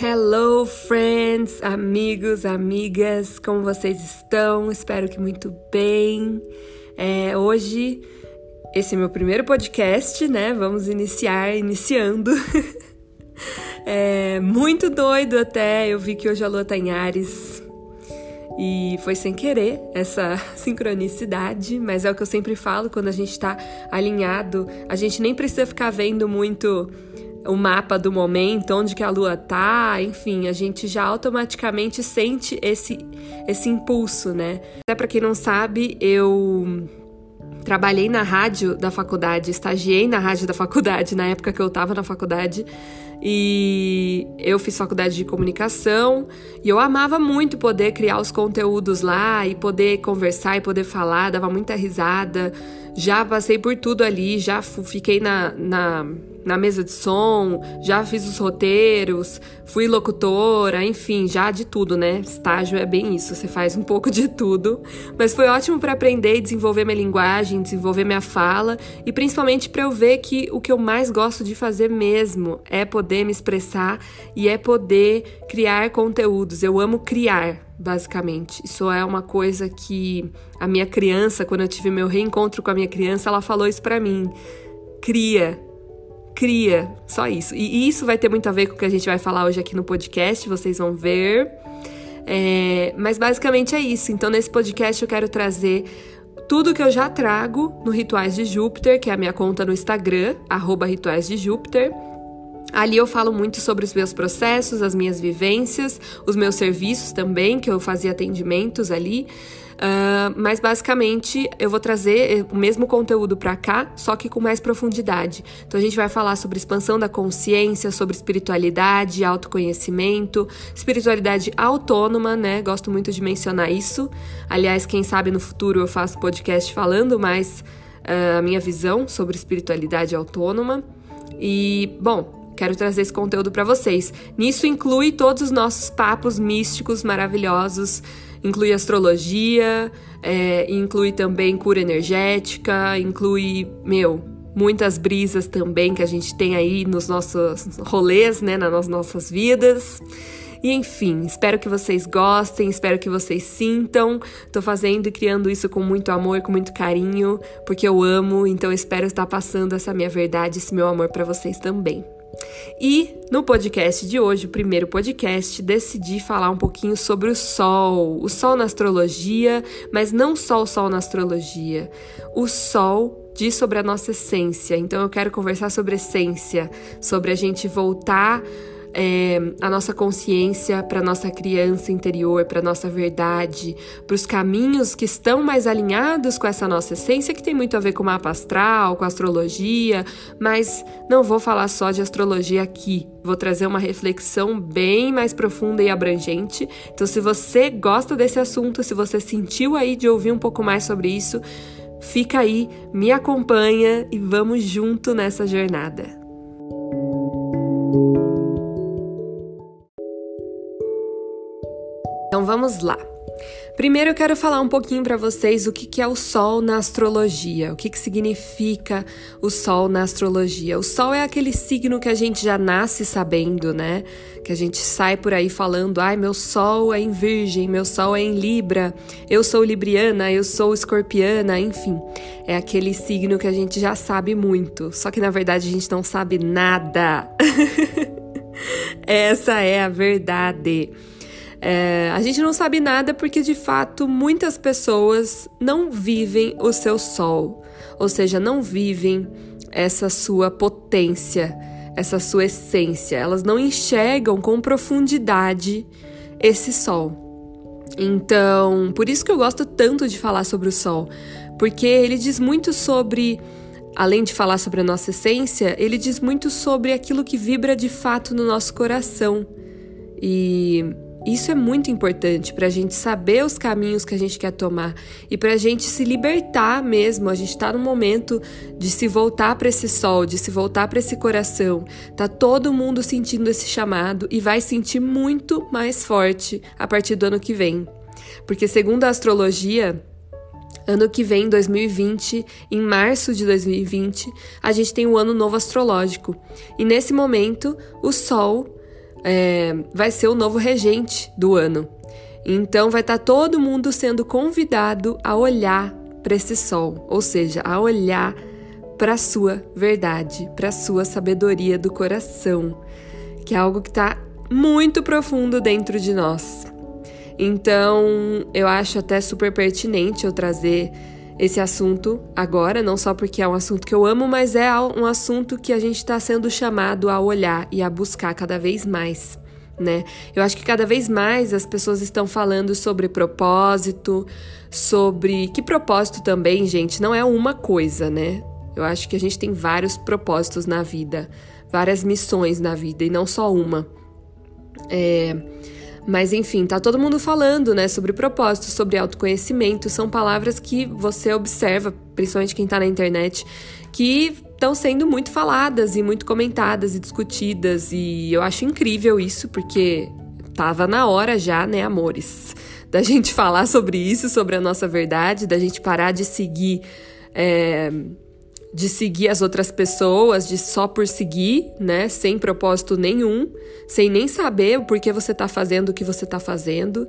Hello, friends, amigos, amigas, como vocês estão? Espero que muito bem. É, hoje, esse é meu primeiro podcast, né? Vamos iniciar, iniciando. é muito doido até. Eu vi que hoje a lua tá em Ares. E foi sem querer essa sincronicidade, mas é o que eu sempre falo quando a gente tá alinhado, a gente nem precisa ficar vendo muito o mapa do momento, onde que a lua tá, enfim, a gente já automaticamente sente esse esse impulso, né? Até para quem não sabe, eu trabalhei na rádio da faculdade, estagiei na rádio da faculdade na época que eu tava na faculdade. E eu fiz faculdade de comunicação e eu amava muito poder criar os conteúdos lá e poder conversar e poder falar, dava muita risada. Já passei por tudo ali, já fiquei na, na na mesa de som, já fiz os roteiros, fui locutora, enfim, já de tudo, né? Estágio é bem isso, você faz um pouco de tudo. Mas foi ótimo para aprender e desenvolver minha linguagem, desenvolver minha fala e principalmente para eu ver que o que eu mais gosto de fazer mesmo é poder me expressar e é poder criar conteúdos. Eu amo criar, basicamente. Isso é uma coisa que a minha criança, quando eu tive meu reencontro com a minha criança, ela falou isso para mim. Cria, cria, só isso. E isso vai ter muito a ver com o que a gente vai falar hoje aqui no podcast, vocês vão ver. É, mas basicamente é isso. Então, nesse podcast, eu quero trazer tudo que eu já trago no Rituais de Júpiter, que é a minha conta no Instagram, Rituais de Júpiter. Ali eu falo muito sobre os meus processos, as minhas vivências, os meus serviços também, que eu fazia atendimentos ali. Uh, mas basicamente eu vou trazer o mesmo conteúdo para cá, só que com mais profundidade. Então a gente vai falar sobre expansão da consciência, sobre espiritualidade, autoconhecimento, espiritualidade autônoma, né? Gosto muito de mencionar isso. Aliás, quem sabe no futuro eu faço podcast falando mais uh, a minha visão sobre espiritualidade autônoma. E, bom, quero trazer esse conteúdo para vocês. Nisso inclui todos os nossos papos místicos maravilhosos inclui astrologia, é, inclui também cura energética, inclui, meu, muitas brisas também que a gente tem aí nos nossos rolês, né, nas nossas vidas. E enfim, espero que vocês gostem, espero que vocês sintam. Tô fazendo e criando isso com muito amor, com muito carinho, porque eu amo, então espero estar passando essa minha verdade, esse meu amor para vocês também. E no podcast de hoje, o primeiro podcast, decidi falar um pouquinho sobre o Sol, o Sol na astrologia, mas não só o Sol na astrologia. O Sol diz sobre a nossa essência, então eu quero conversar sobre essência, sobre a gente voltar é, a nossa consciência para nossa criança interior, para nossa verdade, para os caminhos que estão mais alinhados com essa nossa essência, que tem muito a ver com o mapa astral, com a astrologia, mas não vou falar só de astrologia aqui. Vou trazer uma reflexão bem mais profunda e abrangente. Então, se você gosta desse assunto, se você sentiu aí de ouvir um pouco mais sobre isso, fica aí, me acompanha e vamos junto nessa jornada. Vamos lá. Primeiro eu quero falar um pouquinho para vocês o que, que é o Sol na astrologia, o que, que significa o Sol na astrologia. O Sol é aquele signo que a gente já nasce sabendo, né? Que a gente sai por aí falando, ai, meu Sol é em Virgem, meu Sol é em Libra, eu sou Libriana, eu sou Escorpiana, enfim. É aquele signo que a gente já sabe muito, só que na verdade a gente não sabe nada. Essa é a verdade. É, a gente não sabe nada porque, de fato, muitas pessoas não vivem o seu sol, ou seja, não vivem essa sua potência, essa sua essência. Elas não enxergam com profundidade esse sol. Então, por isso que eu gosto tanto de falar sobre o sol, porque ele diz muito sobre além de falar sobre a nossa essência, ele diz muito sobre aquilo que vibra de fato no nosso coração. E isso é muito importante para a gente saber os caminhos que a gente quer tomar e para a gente se libertar mesmo. A gente está no momento de se voltar para esse sol, de se voltar para esse coração. Tá todo mundo sentindo esse chamado e vai sentir muito mais forte a partir do ano que vem. Porque, segundo a astrologia, ano que vem, 2020, em março de 2020, a gente tem o ano novo astrológico. E nesse momento, o Sol é, vai ser o novo regente do ano. Então vai estar tá todo mundo sendo convidado a olhar para esse sol, ou seja, a olhar para a sua verdade, para a sua sabedoria do coração, que é algo que está muito profundo dentro de nós. Então, eu acho até super pertinente eu trazer esse assunto agora, não só porque é um assunto que eu amo, mas é um assunto que a gente está sendo chamado a olhar e a buscar cada vez mais. Né? Eu acho que cada vez mais as pessoas estão falando sobre propósito, sobre que propósito também, gente, não é uma coisa, né? Eu acho que a gente tem vários propósitos na vida, várias missões na vida e não só uma. É, mas enfim, tá todo mundo falando, né, sobre propósito, sobre autoconhecimento, são palavras que você observa, principalmente quem tá na internet, que estão sendo muito faladas e muito comentadas e discutidas, e eu acho incrível isso, porque tava na hora já, né, amores, da gente falar sobre isso, sobre a nossa verdade, da gente parar de seguir. É, de seguir as outras pessoas, de só por seguir, né, sem propósito nenhum, sem nem saber o porquê você está fazendo o que você está fazendo,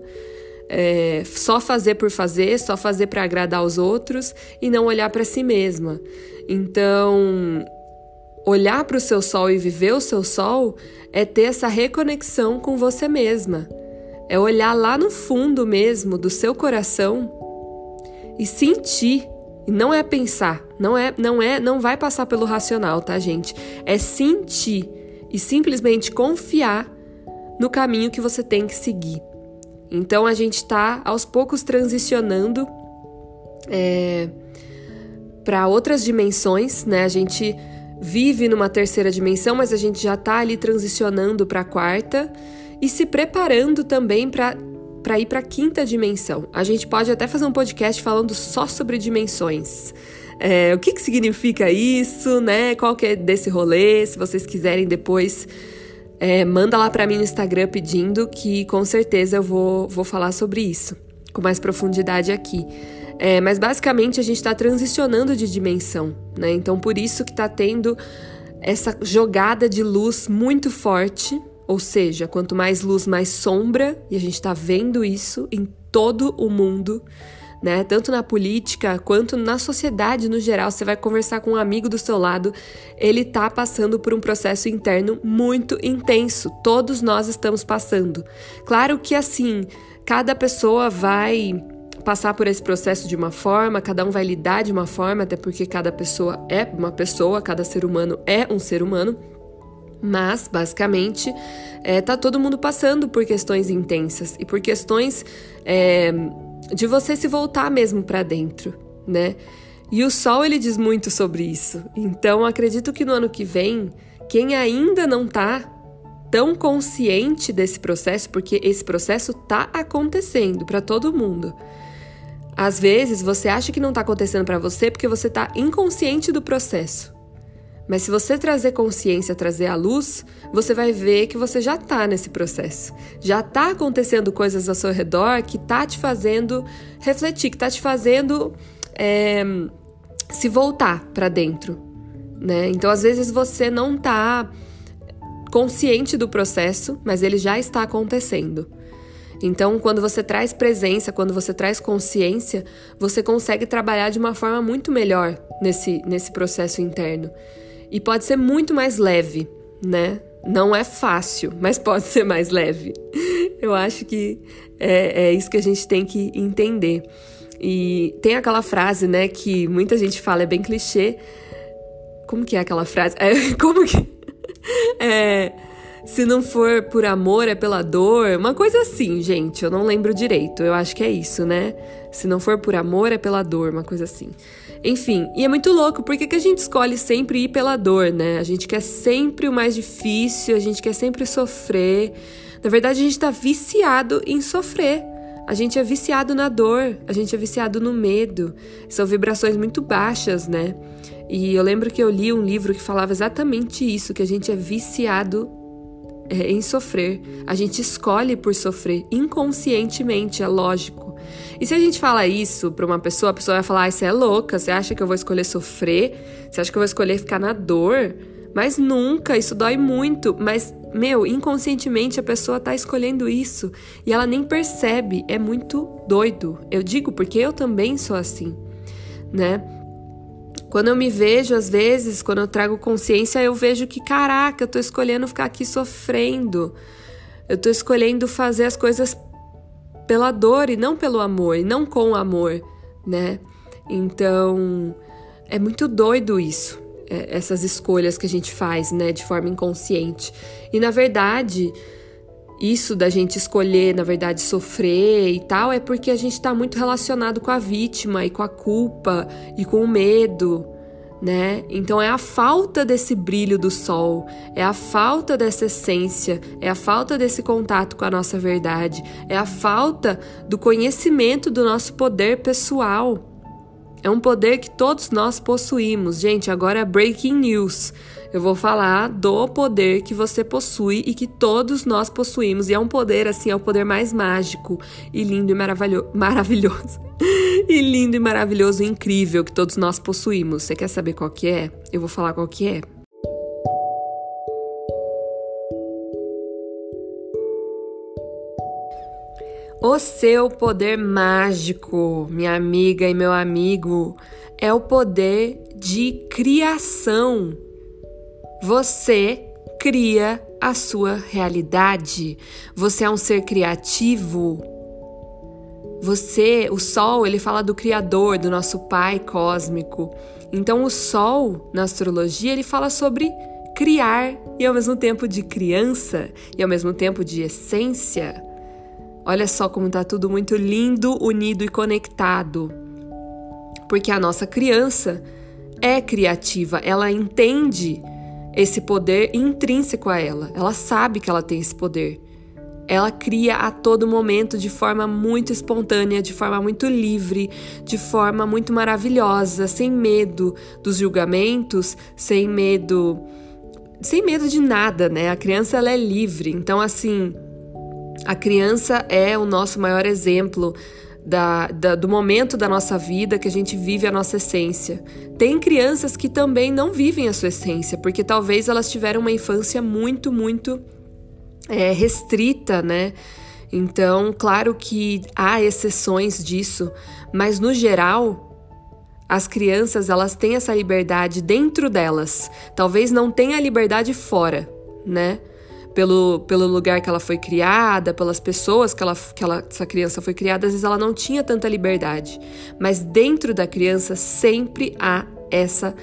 é, só fazer por fazer, só fazer para agradar os outros e não olhar para si mesma. Então, olhar para o seu sol e viver o seu sol é ter essa reconexão com você mesma. É olhar lá no fundo mesmo do seu coração e sentir não é pensar, não é, não é, não vai passar pelo racional, tá, gente? É sentir e simplesmente confiar no caminho que você tem que seguir. Então a gente está aos poucos transicionando é, para outras dimensões, né? A gente vive numa terceira dimensão, mas a gente já está ali transicionando para a quarta e se preparando também para para ir para a quinta dimensão. A gente pode até fazer um podcast falando só sobre dimensões. É, o que, que significa isso, né? Qual que é desse rolê? Se vocês quiserem depois, é, manda lá para mim no Instagram pedindo que com certeza eu vou, vou falar sobre isso com mais profundidade aqui. É, mas basicamente a gente está transicionando de dimensão, né? Então por isso que está tendo essa jogada de luz muito forte ou seja, quanto mais luz, mais sombra, e a gente está vendo isso em todo o mundo, né? Tanto na política quanto na sociedade no geral. Você vai conversar com um amigo do seu lado, ele está passando por um processo interno muito intenso. Todos nós estamos passando. Claro que assim, cada pessoa vai passar por esse processo de uma forma, cada um vai lidar de uma forma, até porque cada pessoa é uma pessoa, cada ser humano é um ser humano. Mas, basicamente, é, tá todo mundo passando por questões intensas e por questões é, de você se voltar mesmo para dentro, né? E o Sol ele diz muito sobre isso. Então, acredito que no ano que vem, quem ainda não tá tão consciente desse processo, porque esse processo tá acontecendo para todo mundo. Às vezes você acha que não tá acontecendo para você porque você tá inconsciente do processo. Mas se você trazer consciência, trazer a luz, você vai ver que você já está nesse processo. Já está acontecendo coisas ao seu redor que tá te fazendo refletir, que tá te fazendo é, se voltar para dentro. Né? Então, às vezes, você não está consciente do processo, mas ele já está acontecendo. Então, quando você traz presença, quando você traz consciência, você consegue trabalhar de uma forma muito melhor nesse, nesse processo interno. E pode ser muito mais leve, né? Não é fácil, mas pode ser mais leve. Eu acho que é, é isso que a gente tem que entender. E tem aquela frase, né, que muita gente fala, é bem clichê. Como que é aquela frase? É, como que. É, se não for por amor, é pela dor. Uma coisa assim, gente. Eu não lembro direito. Eu acho que é isso, né? Se não for por amor, é pela dor. Uma coisa assim. Enfim, e é muito louco, porque que a gente escolhe sempre ir pela dor, né? A gente quer sempre o mais difícil, a gente quer sempre sofrer. Na verdade, a gente tá viciado em sofrer. A gente é viciado na dor, a gente é viciado no medo. São vibrações muito baixas, né? E eu lembro que eu li um livro que falava exatamente isso, que a gente é viciado é, em sofrer. A gente escolhe por sofrer inconscientemente, é lógico. E se a gente fala isso pra uma pessoa, a pessoa vai falar: ah, você é louca, você acha que eu vou escolher sofrer? Você acha que eu vou escolher ficar na dor? Mas nunca, isso dói muito, mas meu, inconscientemente a pessoa tá escolhendo isso e ela nem percebe, é muito doido. Eu digo porque eu também sou assim, né? Quando eu me vejo, às vezes, quando eu trago consciência, eu vejo que, caraca, eu tô escolhendo ficar aqui sofrendo. Eu tô escolhendo fazer as coisas pela dor e não pelo amor, e não com amor, né? Então, é muito doido isso, é, essas escolhas que a gente faz, né, de forma inconsciente. E na verdade, isso da gente escolher, na verdade, sofrer e tal, é porque a gente está muito relacionado com a vítima e com a culpa e com o medo, né? Então é a falta desse brilho do sol, é a falta dessa essência, é a falta desse contato com a nossa verdade, é a falta do conhecimento do nosso poder pessoal. É um poder que todos nós possuímos. Gente, agora é breaking news. Eu vou falar do poder que você possui e que todos nós possuímos. E é um poder, assim, é o poder mais mágico e lindo e maravilho maravilhoso. e lindo e maravilhoso e incrível que todos nós possuímos. Você quer saber qual que é? Eu vou falar qual que é. O seu poder mágico, minha amiga e meu amigo, é o poder de criação. Você cria a sua realidade. Você é um ser criativo. Você, o sol, ele fala do criador, do nosso pai cósmico. Então o sol na astrologia, ele fala sobre criar e ao mesmo tempo de criança e ao mesmo tempo de essência. Olha só como está tudo muito lindo, unido e conectado. Porque a nossa criança é criativa, ela entende esse poder intrínseco a ela, ela sabe que ela tem esse poder. Ela cria a todo momento de forma muito espontânea, de forma muito livre, de forma muito maravilhosa, sem medo dos julgamentos, sem medo sem medo de nada, né? A criança ela é livre. Então assim, a criança é o nosso maior exemplo da, da, do momento da nossa vida que a gente vive a nossa essência. Tem crianças que também não vivem a sua essência, porque talvez elas tiveram uma infância muito, muito é, restrita, né? Então, claro que há exceções disso, mas no geral, as crianças elas têm essa liberdade dentro delas. Talvez não tenha liberdade fora, né? Pelo, pelo lugar que ela foi criada, pelas pessoas que, ela, que ela, essa criança foi criada, às vezes ela não tinha tanta liberdade. Mas dentro da criança sempre há essa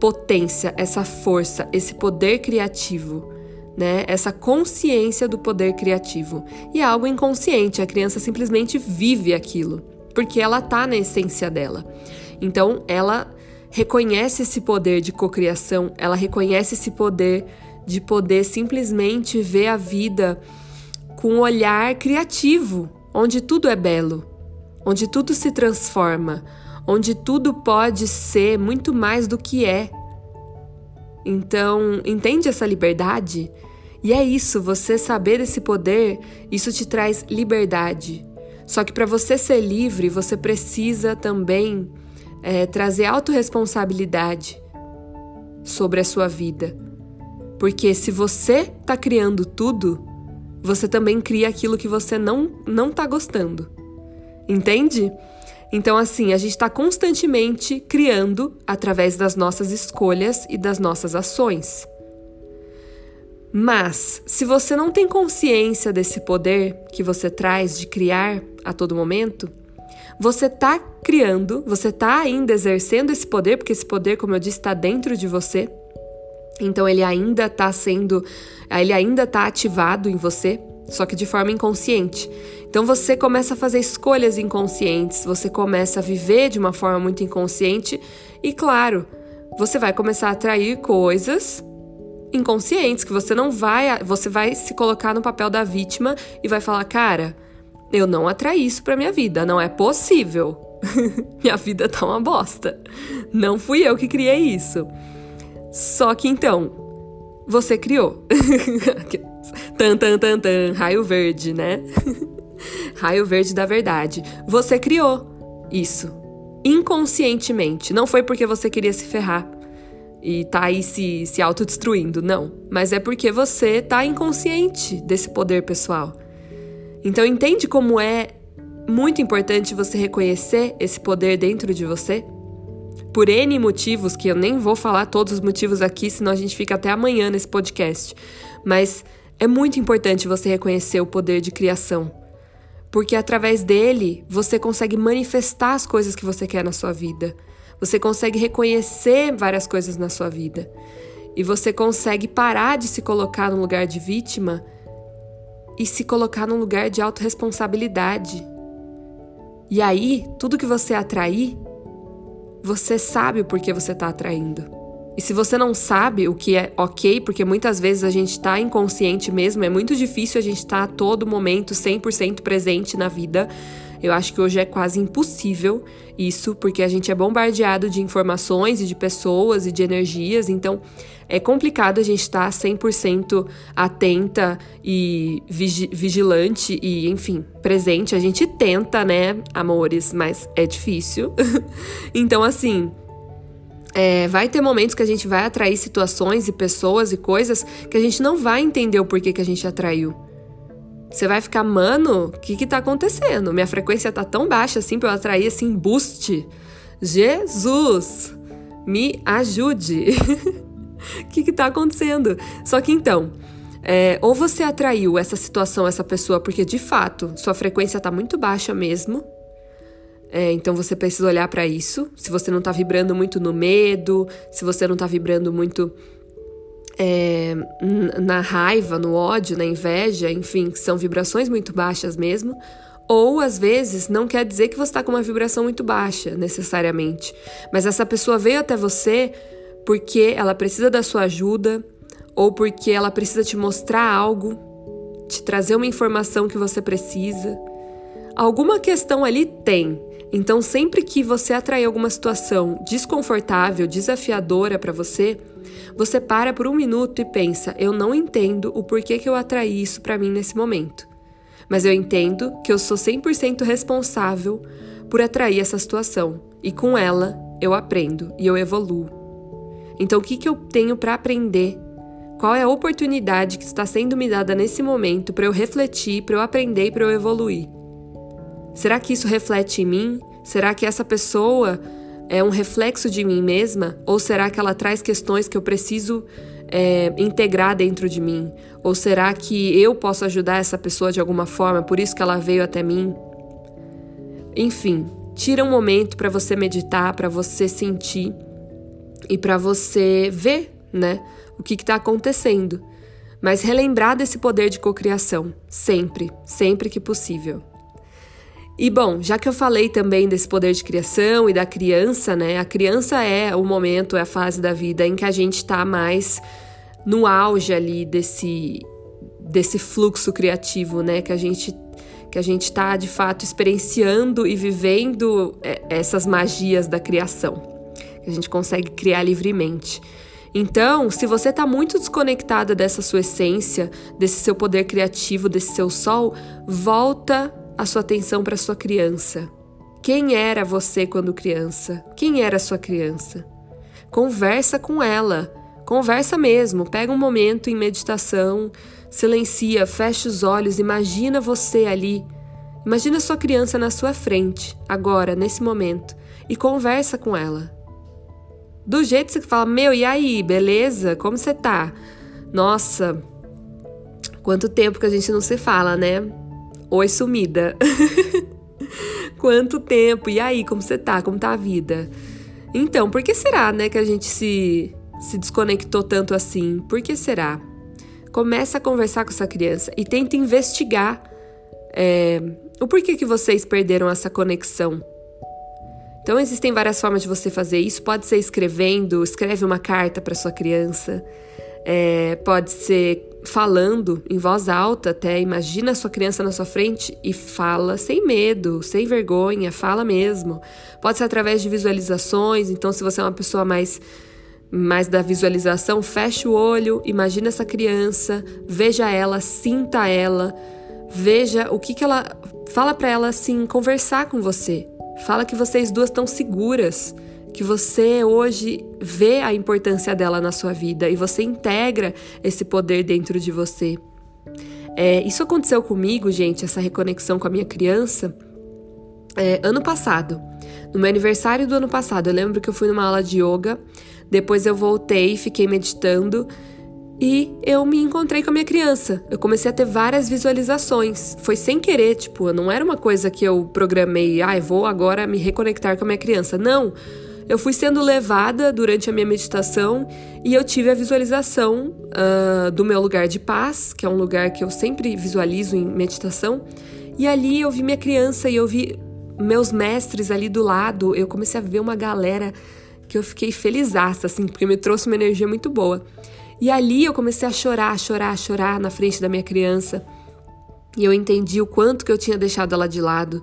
potência, essa força, esse poder criativo. Né? Essa consciência do poder criativo. E é algo inconsciente, a criança simplesmente vive aquilo, porque ela está na essência dela. Então, ela reconhece esse poder de cocriação, ela reconhece esse poder de poder simplesmente ver a vida com um olhar criativo, onde tudo é belo, onde tudo se transforma, onde tudo pode ser muito mais do que é. Então, entende essa liberdade? E é isso, você saber desse poder, isso te traz liberdade. Só que para você ser livre, você precisa também é, trazer autorresponsabilidade sobre a sua vida. Porque se você tá criando tudo, você também cria aquilo que você não não tá gostando. Entende? Então assim, a gente está constantemente criando através das nossas escolhas e das nossas ações. Mas, se você não tem consciência desse poder que você traz de criar a todo momento, você está criando, você está ainda exercendo esse poder, porque esse poder, como eu disse, está dentro de você. Então ele ainda está sendo, ele ainda está ativado em você, só que de forma inconsciente. Então você começa a fazer escolhas inconscientes, você começa a viver de uma forma muito inconsciente e claro, você vai começar a atrair coisas inconscientes que você não vai, você vai se colocar no papel da vítima e vai falar, cara, eu não atraí isso para minha vida, não é possível. minha vida tá uma bosta. Não fui eu que criei isso. Só que então, você criou. tan, tan, tan, tan, raio verde, né? raio verde da verdade. Você criou isso inconscientemente. Não foi porque você queria se ferrar. e tá aí se, se autodestruindo. Não. Mas é porque você tá inconsciente desse poder pessoal. Então entende como é muito importante você reconhecer esse poder dentro de você? Por N motivos, que eu nem vou falar todos os motivos aqui, senão a gente fica até amanhã nesse podcast. Mas é muito importante você reconhecer o poder de criação. Porque através dele você consegue manifestar as coisas que você quer na sua vida. Você consegue reconhecer várias coisas na sua vida. E você consegue parar de se colocar no lugar de vítima e se colocar num lugar de autorresponsabilidade. E aí, tudo que você atrair, você sabe o porquê você está atraindo. E se você não sabe o que é ok, porque muitas vezes a gente está inconsciente mesmo, é muito difícil a gente estar tá a todo momento 100% presente na vida. Eu acho que hoje é quase impossível isso, porque a gente é bombardeado de informações e de pessoas e de energias, então é complicado a gente estar 100% atenta e vigilante e, enfim, presente. A gente tenta, né, amores, mas é difícil. então, assim. É, vai ter momentos que a gente vai atrair situações e pessoas e coisas que a gente não vai entender o porquê que a gente atraiu. Você vai ficar, mano, o que que tá acontecendo? Minha frequência tá tão baixa assim pra eu atrair assim boost. Jesus, me ajude. O que está acontecendo? Só que então, é, ou você atraiu essa situação, essa pessoa, porque de fato sua frequência está muito baixa mesmo. É, então você precisa olhar para isso. Se você não está vibrando muito no medo, se você não está vibrando muito é, na raiva, no ódio, na inveja, enfim, são vibrações muito baixas mesmo. Ou às vezes não quer dizer que você está com uma vibração muito baixa, necessariamente. Mas essa pessoa veio até você porque ela precisa da sua ajuda ou porque ela precisa te mostrar algo, te trazer uma informação que você precisa. Alguma questão ali tem. Então, sempre que você atrair alguma situação desconfortável, desafiadora para você, você para por um minuto e pensa: eu não entendo o porquê que eu atraí isso para mim nesse momento. Mas eu entendo que eu sou 100% responsável por atrair essa situação e com ela eu aprendo e eu evoluo. Então, o que, que eu tenho para aprender? Qual é a oportunidade que está sendo me dada nesse momento para eu refletir, para eu aprender e para eu evoluir? Será que isso reflete em mim? Será que essa pessoa é um reflexo de mim mesma? Ou será que ela traz questões que eu preciso é, integrar dentro de mim? Ou será que eu posso ajudar essa pessoa de alguma forma, por isso que ela veio até mim? Enfim, tira um momento para você meditar, para você sentir e para você ver, né, o que está acontecendo. Mas relembrar desse poder de cocriação, sempre, sempre que possível. E bom, já que eu falei também desse poder de criação e da criança, né? A criança é o momento, é a fase da vida em que a gente está mais no auge ali desse desse fluxo criativo, né? Que a gente que a gente está de fato experienciando e vivendo é, essas magias da criação que a gente consegue criar livremente. Então, se você está muito desconectada dessa sua essência, desse seu poder criativo, desse seu sol, volta a sua atenção para sua criança. Quem era você quando criança? Quem era sua criança? Conversa com ela. Conversa mesmo. Pega um momento em meditação, silencia, fecha os olhos, imagina você ali. Imagina sua criança na sua frente, agora, nesse momento, e conversa com ela. Do jeito que você fala, meu, e aí, beleza? Como você tá? Nossa, quanto tempo que a gente não se fala, né? Oi, sumida. quanto tempo? E aí, como você tá? Como tá a vida? Então, por que será, né, que a gente se, se desconectou tanto assim? Por que será? Começa a conversar com essa criança e tenta investigar é, o porquê que vocês perderam essa conexão então existem várias formas de você fazer isso. Pode ser escrevendo, escreve uma carta para sua criança. É, pode ser falando em voz alta até. Imagina a sua criança na sua frente e fala sem medo, sem vergonha, fala mesmo. Pode ser através de visualizações. Então, se você é uma pessoa mais mais da visualização, feche o olho, imagina essa criança, veja ela, sinta ela, veja o que que ela fala para ela assim, conversar com você. Fala que vocês duas estão seguras, que você hoje vê a importância dela na sua vida e você integra esse poder dentro de você. É, isso aconteceu comigo, gente, essa reconexão com a minha criança, é, ano passado. No meu aniversário do ano passado, eu lembro que eu fui numa aula de yoga, depois eu voltei, fiquei meditando e eu me encontrei com a minha criança. Eu comecei a ter várias visualizações. Foi sem querer, tipo, não era uma coisa que eu programei, ah, vou agora me reconectar com a minha criança. Não. Eu fui sendo levada durante a minha meditação e eu tive a visualização uh, do meu lugar de paz, que é um lugar que eu sempre visualizo em meditação. E ali eu vi minha criança e eu vi meus mestres ali do lado. Eu comecei a ver uma galera que eu fiquei felizaça, assim, porque me trouxe uma energia muito boa. E ali eu comecei a chorar, chorar, chorar na frente da minha criança. E eu entendi o quanto que eu tinha deixado ela de lado.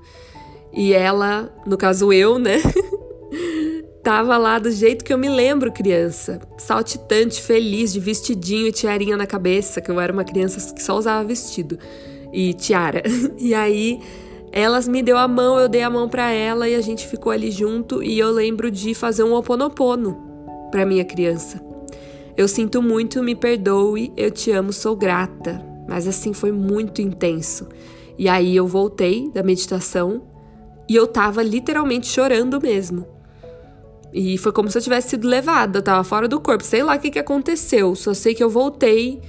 E ela, no caso eu, né? Tava lá do jeito que eu me lembro criança, saltitante, feliz, de vestidinho e tiarinha na cabeça, que eu era uma criança que só usava vestido e tiara. E aí elas me deu a mão, eu dei a mão para ela e a gente ficou ali junto e eu lembro de fazer um oponopono para minha criança. Eu sinto muito, me perdoe, eu te amo, sou grata. Mas assim foi muito intenso. E aí eu voltei da meditação e eu tava literalmente chorando mesmo. E foi como se eu tivesse sido levada, eu tava fora do corpo. Sei lá o que, que aconteceu, só sei que eu voltei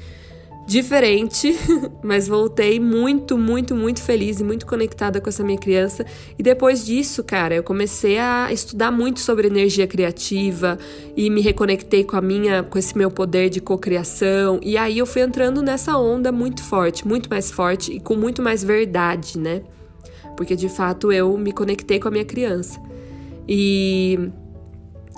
diferente, mas voltei muito, muito, muito feliz e muito conectada com essa minha criança. E depois disso, cara, eu comecei a estudar muito sobre energia criativa e me reconectei com a minha, com esse meu poder de cocriação. E aí eu fui entrando nessa onda muito forte, muito mais forte e com muito mais verdade, né? Porque de fato eu me conectei com a minha criança. E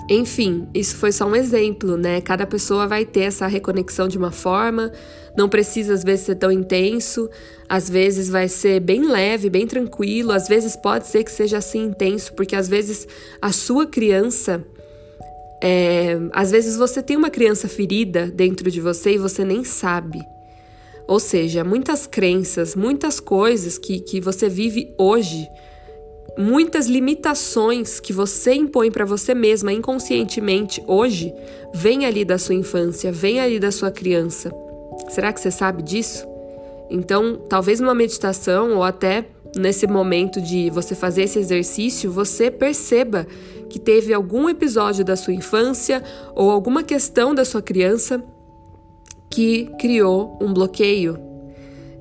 enfim, isso foi só um exemplo, né? Cada pessoa vai ter essa reconexão de uma forma, não precisa às vezes ser tão intenso, às vezes vai ser bem leve, bem tranquilo, às vezes pode ser que seja assim intenso, porque às vezes a sua criança. É, às vezes você tem uma criança ferida dentro de você e você nem sabe. Ou seja, muitas crenças, muitas coisas que, que você vive hoje muitas limitações que você impõe para você mesma inconscientemente hoje vêm ali da sua infância, vêm ali da sua criança. Será que você sabe disso? Então, talvez numa meditação ou até nesse momento de você fazer esse exercício, você perceba que teve algum episódio da sua infância ou alguma questão da sua criança que criou um bloqueio,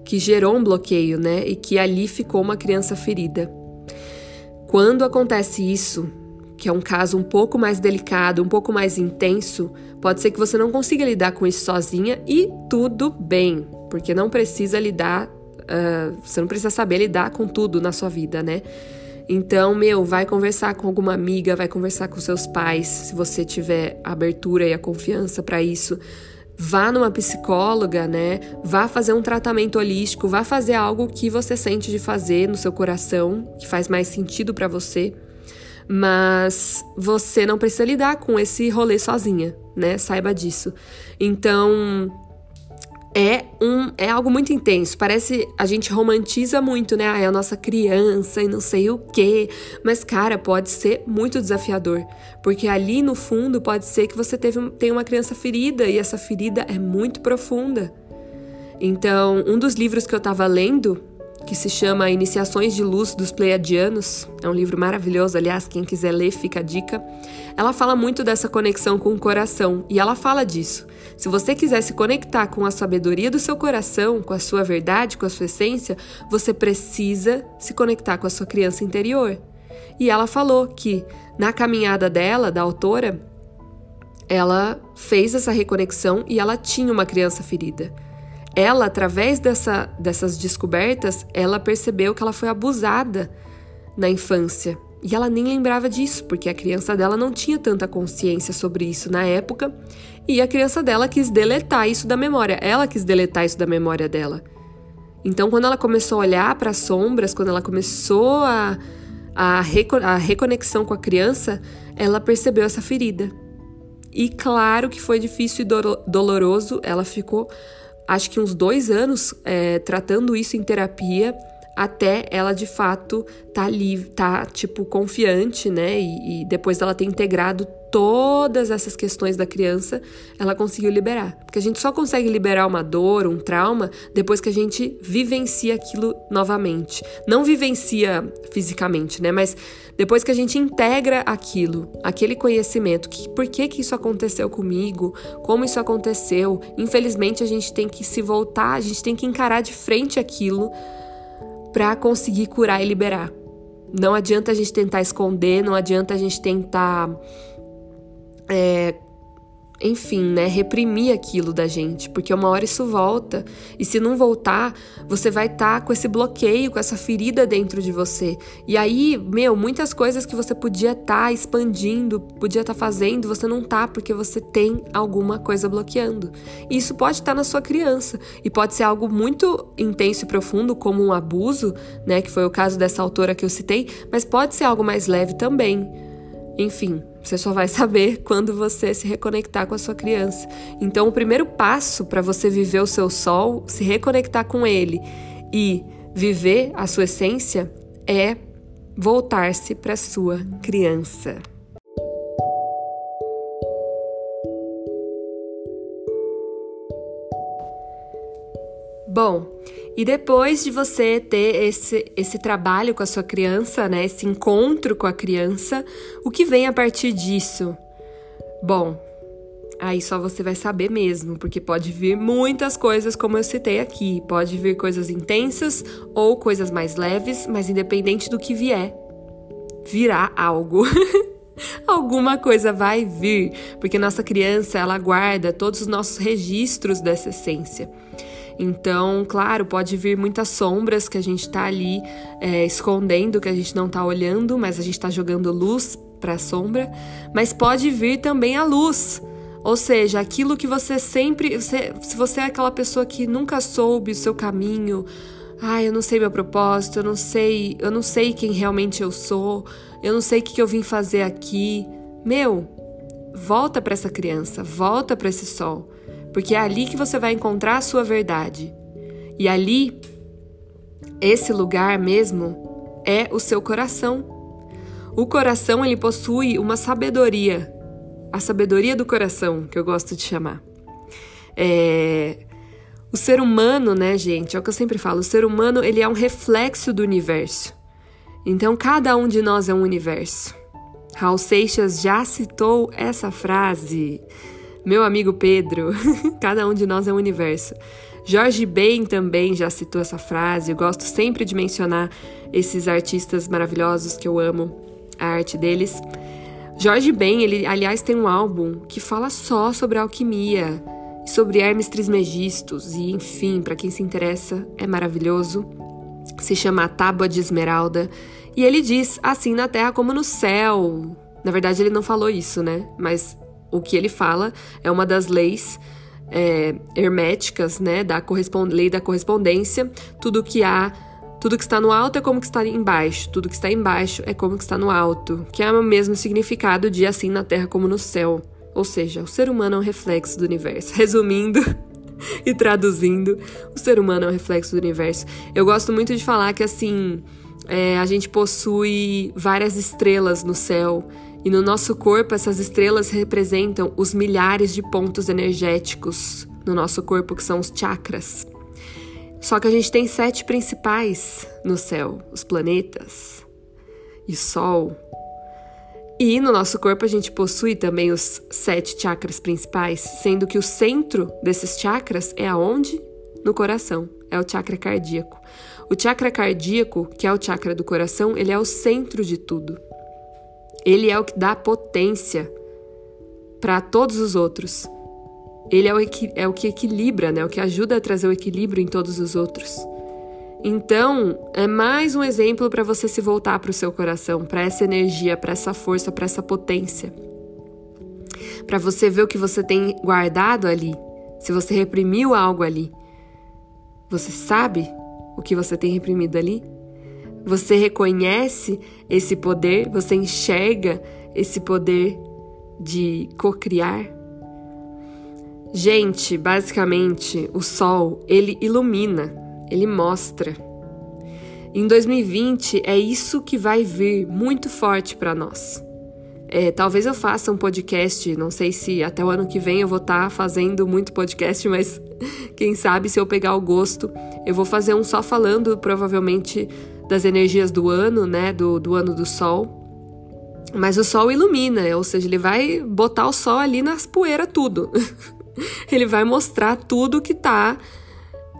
que gerou um bloqueio, né? E que ali ficou uma criança ferida. Quando acontece isso, que é um caso um pouco mais delicado, um pouco mais intenso, pode ser que você não consiga lidar com isso sozinha e tudo bem, porque não precisa lidar, uh, você não precisa saber lidar com tudo na sua vida, né? Então, meu, vai conversar com alguma amiga, vai conversar com seus pais, se você tiver a abertura e a confiança para isso vá numa psicóloga, né? Vá fazer um tratamento holístico, vá fazer algo que você sente de fazer no seu coração, que faz mais sentido para você. Mas você não precisa lidar com esse rolê sozinha, né? Saiba disso. Então, é um é algo muito intenso. Parece a gente romantiza muito, né? Ah, é a nossa criança e não sei o quê. Mas cara, pode ser muito desafiador, porque ali no fundo pode ser que você teve tem uma criança ferida e essa ferida é muito profunda. Então, um dos livros que eu tava lendo que se chama Iniciações de Luz dos Pleiadianos. É um livro maravilhoso, aliás, quem quiser ler, fica a dica. Ela fala muito dessa conexão com o coração e ela fala disso. Se você quiser se conectar com a sabedoria do seu coração, com a sua verdade, com a sua essência, você precisa se conectar com a sua criança interior. E ela falou que na caminhada dela, da autora, ela fez essa reconexão e ela tinha uma criança ferida ela, através dessa, dessas descobertas, ela percebeu que ela foi abusada na infância. E ela nem lembrava disso, porque a criança dela não tinha tanta consciência sobre isso na época. E a criança dela quis deletar isso da memória. Ela quis deletar isso da memória dela. Então, quando ela começou a olhar para as sombras, quando ela começou a, a, reco a reconexão com a criança, ela percebeu essa ferida. E claro que foi difícil e do doloroso, ela ficou acho que uns dois anos é, tratando isso em terapia até ela de fato tá livre, tá tipo confiante, né? E, e, depois dela ter integrado todas essas questões da criança, ela conseguiu liberar. Porque a gente só consegue liberar uma dor, um trauma, depois que a gente vivencia aquilo novamente. Não vivencia fisicamente, né? Mas depois que a gente integra aquilo, aquele conhecimento, que por que que isso aconteceu comigo, como isso aconteceu. Infelizmente a gente tem que se voltar, a gente tem que encarar de frente aquilo para conseguir curar e liberar. Não adianta a gente tentar esconder, não adianta a gente tentar é, enfim, né, reprimir aquilo da gente, porque uma hora isso volta. E se não voltar, você vai estar tá com esse bloqueio, com essa ferida dentro de você. E aí, meu, muitas coisas que você podia estar tá expandindo, podia estar tá fazendo, você não tá porque você tem alguma coisa bloqueando. E isso pode estar tá na sua criança e pode ser algo muito intenso e profundo, como um abuso, né, que foi o caso dessa autora que eu citei, mas pode ser algo mais leve também. Enfim, você só vai saber quando você se reconectar com a sua criança. Então, o primeiro passo para você viver o seu sol, se reconectar com ele e viver a sua essência é voltar-se para sua criança. Bom, e depois de você ter esse, esse trabalho com a sua criança, né, esse encontro com a criança, o que vem a partir disso? Bom, aí só você vai saber mesmo, porque pode vir muitas coisas, como eu citei aqui. Pode vir coisas intensas ou coisas mais leves, mas independente do que vier, virá algo. Alguma coisa vai vir, porque nossa criança ela guarda todos os nossos registros dessa essência. Então, claro, pode vir muitas sombras que a gente tá ali é, escondendo, que a gente não tá olhando, mas a gente tá jogando luz para a sombra. Mas pode vir também a luz. Ou seja, aquilo que você sempre. Você, se você é aquela pessoa que nunca soube o seu caminho, ah, eu não sei meu propósito, eu não sei, eu não sei quem realmente eu sou, eu não sei o que eu vim fazer aqui. Meu, volta para essa criança, volta para esse sol porque é ali que você vai encontrar a sua verdade. E ali, esse lugar mesmo é o seu coração. O coração ele possui uma sabedoria, a sabedoria do coração, que eu gosto de chamar. É... O ser humano, né, gente, é o que eu sempre falo, o ser humano ele é um reflexo do universo. Então, cada um de nós é um universo. Raul Seixas já citou essa frase meu amigo Pedro, cada um de nós é um universo. Jorge Ben também já citou essa frase. Eu gosto sempre de mencionar esses artistas maravilhosos que eu amo, a arte deles. Jorge Ben, ele, aliás, tem um álbum que fala só sobre alquimia, sobre Hermes Trismegistos e, enfim, para quem se interessa, é maravilhoso. Se chama Tábua de Esmeralda e ele diz assim na terra como no céu. Na verdade, ele não falou isso, né? Mas o que ele fala é uma das leis é, herméticas, né, da lei da correspondência. Tudo que há, tudo que está no alto é como que está embaixo, tudo que está embaixo é como que está no alto, que é o mesmo significado de assim na terra como no céu. Ou seja, o ser humano é um reflexo do universo. Resumindo, e traduzindo, o ser humano é um reflexo do universo. Eu gosto muito de falar que assim é, a gente possui várias estrelas no céu e no nosso corpo, essas estrelas representam os milhares de pontos energéticos no nosso corpo, que são os chakras. Só que a gente tem sete principais no céu: os planetas e Sol. E no nosso corpo a gente possui também os sete chakras principais, sendo que o centro desses chakras é aonde? No coração, é o chakra cardíaco. O chakra cardíaco, que é o chakra do coração, ele é o centro de tudo. Ele é o que dá potência para todos os outros. Ele é o, é o que equilibra, né? O que ajuda a trazer o equilíbrio em todos os outros. Então, é mais um exemplo para você se voltar para o seu coração, para essa energia, para essa força, para essa potência. Para você ver o que você tem guardado ali, se você reprimiu algo ali. Você sabe o que você tem reprimido ali? Você reconhece esse poder? Você enxerga esse poder de cocriar? Gente, basicamente, o sol, ele ilumina, ele mostra. Em 2020 é isso que vai vir muito forte para nós. É, talvez eu faça um podcast, não sei se até o ano que vem eu vou estar tá fazendo muito podcast, mas quem sabe se eu pegar o gosto, eu vou fazer um só falando provavelmente das energias do ano, né, do, do ano do sol. Mas o sol ilumina, ou seja, ele vai botar o sol ali nas poeiras tudo. ele vai mostrar tudo que tá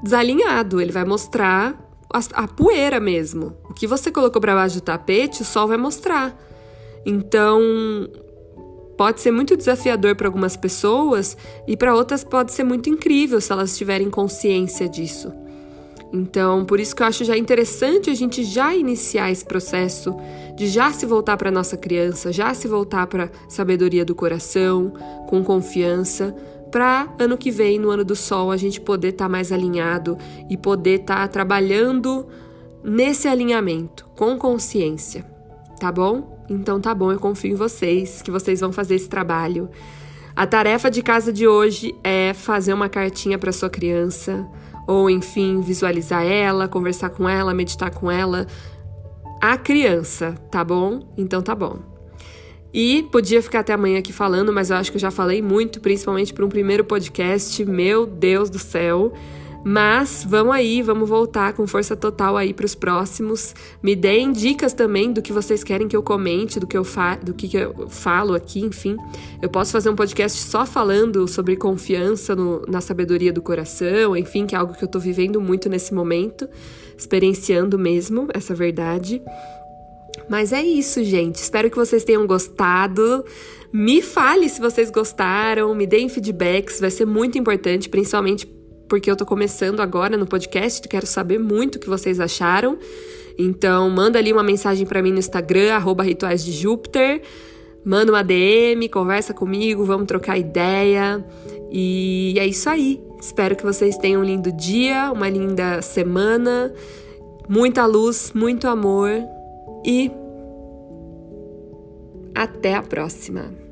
desalinhado, ele vai mostrar a, a poeira mesmo. O que você colocou para baixo do tapete, o sol vai mostrar. Então, pode ser muito desafiador para algumas pessoas e para outras pode ser muito incrível se elas tiverem consciência disso. Então, por isso que eu acho já interessante a gente já iniciar esse processo de já se voltar para nossa criança, já se voltar para sabedoria do coração, com confiança, para ano que vem, no ano do sol, a gente poder estar tá mais alinhado e poder estar tá trabalhando nesse alinhamento com consciência, tá bom? Então tá bom, eu confio em vocês, que vocês vão fazer esse trabalho. A tarefa de casa de hoje é fazer uma cartinha para sua criança, ou enfim, visualizar ela, conversar com ela, meditar com ela. A criança, tá bom? Então tá bom. E podia ficar até amanhã aqui falando, mas eu acho que eu já falei muito, principalmente para um primeiro podcast. Meu Deus do céu! Mas vamos aí, vamos voltar com força total aí para os próximos. Me deem dicas também do que vocês querem que eu comente, do que eu, fa do que, que eu falo aqui, enfim. Eu posso fazer um podcast só falando sobre confiança no, na sabedoria do coração, enfim, que é algo que eu estou vivendo muito nesse momento, experienciando mesmo essa verdade. Mas é isso, gente. Espero que vocês tenham gostado. Me fale se vocês gostaram, me deem feedbacks, vai ser muito importante, principalmente porque eu tô começando agora no podcast, quero saber muito o que vocês acharam. Então, manda ali uma mensagem para mim no Instagram, arroba Rituais de Júpiter. Manda uma DM, conversa comigo, vamos trocar ideia. E é isso aí. Espero que vocês tenham um lindo dia, uma linda semana, muita luz, muito amor e até a próxima.